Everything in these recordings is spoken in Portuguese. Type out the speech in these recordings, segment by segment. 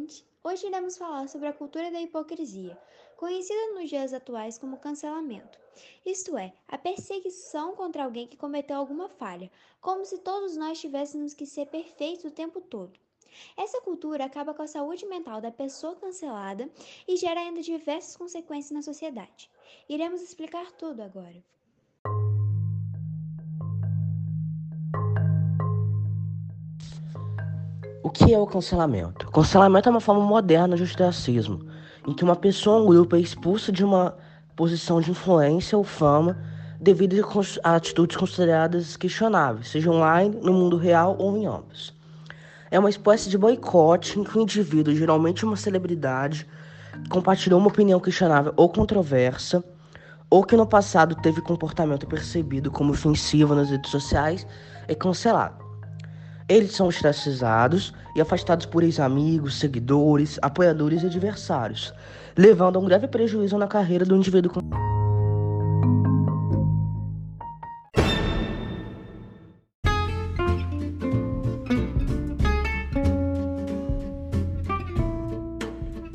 Gente! Hoje iremos falar sobre a cultura da hipocrisia, conhecida nos dias atuais como cancelamento. Isto é, a perseguição contra alguém que cometeu alguma falha, como se todos nós tivéssemos que ser perfeitos o tempo todo. Essa cultura acaba com a saúde mental da pessoa cancelada e gera ainda diversas consequências na sociedade. Iremos explicar tudo agora. O que é o cancelamento? O cancelamento é uma forma moderna de ostracismo, em que uma pessoa ou um grupo é expulsa de uma posição de influência ou fama devido a atitudes consideradas questionáveis, seja online, no mundo real ou em ambos. É uma espécie de boicote em que o indivíduo, geralmente uma celebridade, compartilhou uma opinião questionável ou controversa, ou que no passado teve comportamento percebido como ofensivo nas redes sociais, é cancelado. Eles são ostracizados e afastados por ex-amigos, seguidores, apoiadores e adversários, levando a um grave prejuízo na carreira do indivíduo.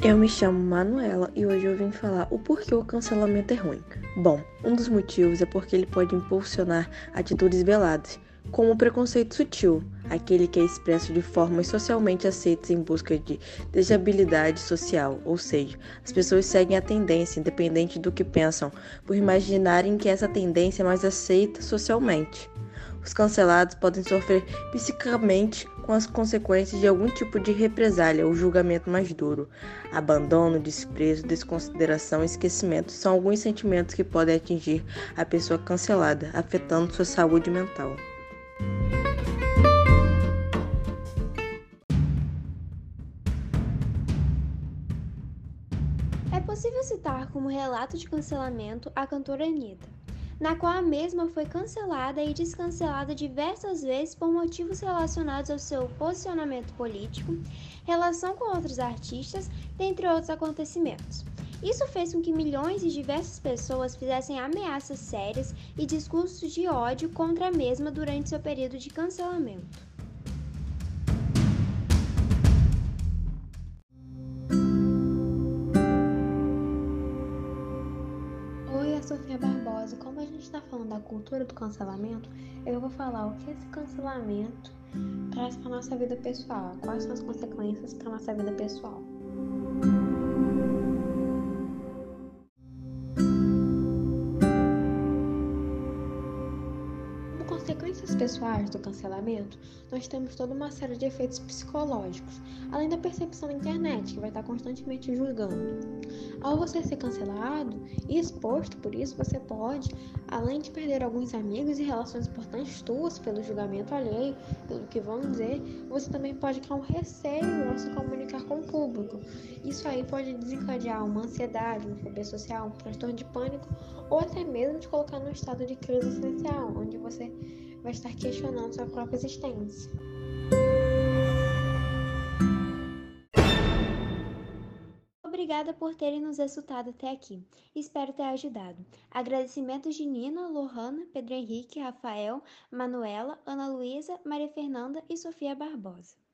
Eu me chamo Manuela e hoje eu vim falar o porquê o cancelamento é ruim. Bom, um dos motivos é porque ele pode impulsionar atitudes veladas, como o preconceito sutil, aquele que é expresso de formas socialmente aceitas em busca de desabilidade social, ou seja, as pessoas seguem a tendência independente do que pensam, por imaginarem que essa tendência é mais aceita socialmente. Os cancelados podem sofrer psicicamente com as consequências de algum tipo de represália ou julgamento mais duro. Abandono, desprezo, desconsideração e esquecimento são alguns sentimentos que podem atingir a pessoa cancelada, afetando sua saúde mental. Possível citar como relato de cancelamento a cantora Anitta, na qual a mesma foi cancelada e descancelada diversas vezes por motivos relacionados ao seu posicionamento político, relação com outros artistas, dentre outros acontecimentos. Isso fez com que milhões e diversas pessoas fizessem ameaças sérias e discursos de ódio contra a mesma durante seu período de cancelamento. Sofia Barbosa. Como a gente está falando da cultura do cancelamento, eu vou falar o que esse cancelamento traz para nossa vida pessoal, quais são as consequências para nossa vida pessoal. Consequências pessoais do cancelamento, nós temos toda uma série de efeitos psicológicos, além da percepção da internet, que vai estar constantemente julgando. Ao você ser cancelado e exposto por isso, você pode, além de perder alguns amigos e relações importantes tuas pelo julgamento alheio, pelo que vão dizer, você também pode criar um receio ao se comunicar com o público. Isso aí pode desencadear uma ansiedade, uma fobia social, um transtorno de pânico ou até mesmo te colocar num estado de crise essencial, onde você vai estar questionando sua própria existência. Obrigada por terem nos escutado até aqui. Espero ter ajudado. Agradecimentos de Nina, Lohana, Pedro Henrique, Rafael, Manuela, Ana Luísa, Maria Fernanda e Sofia Barbosa.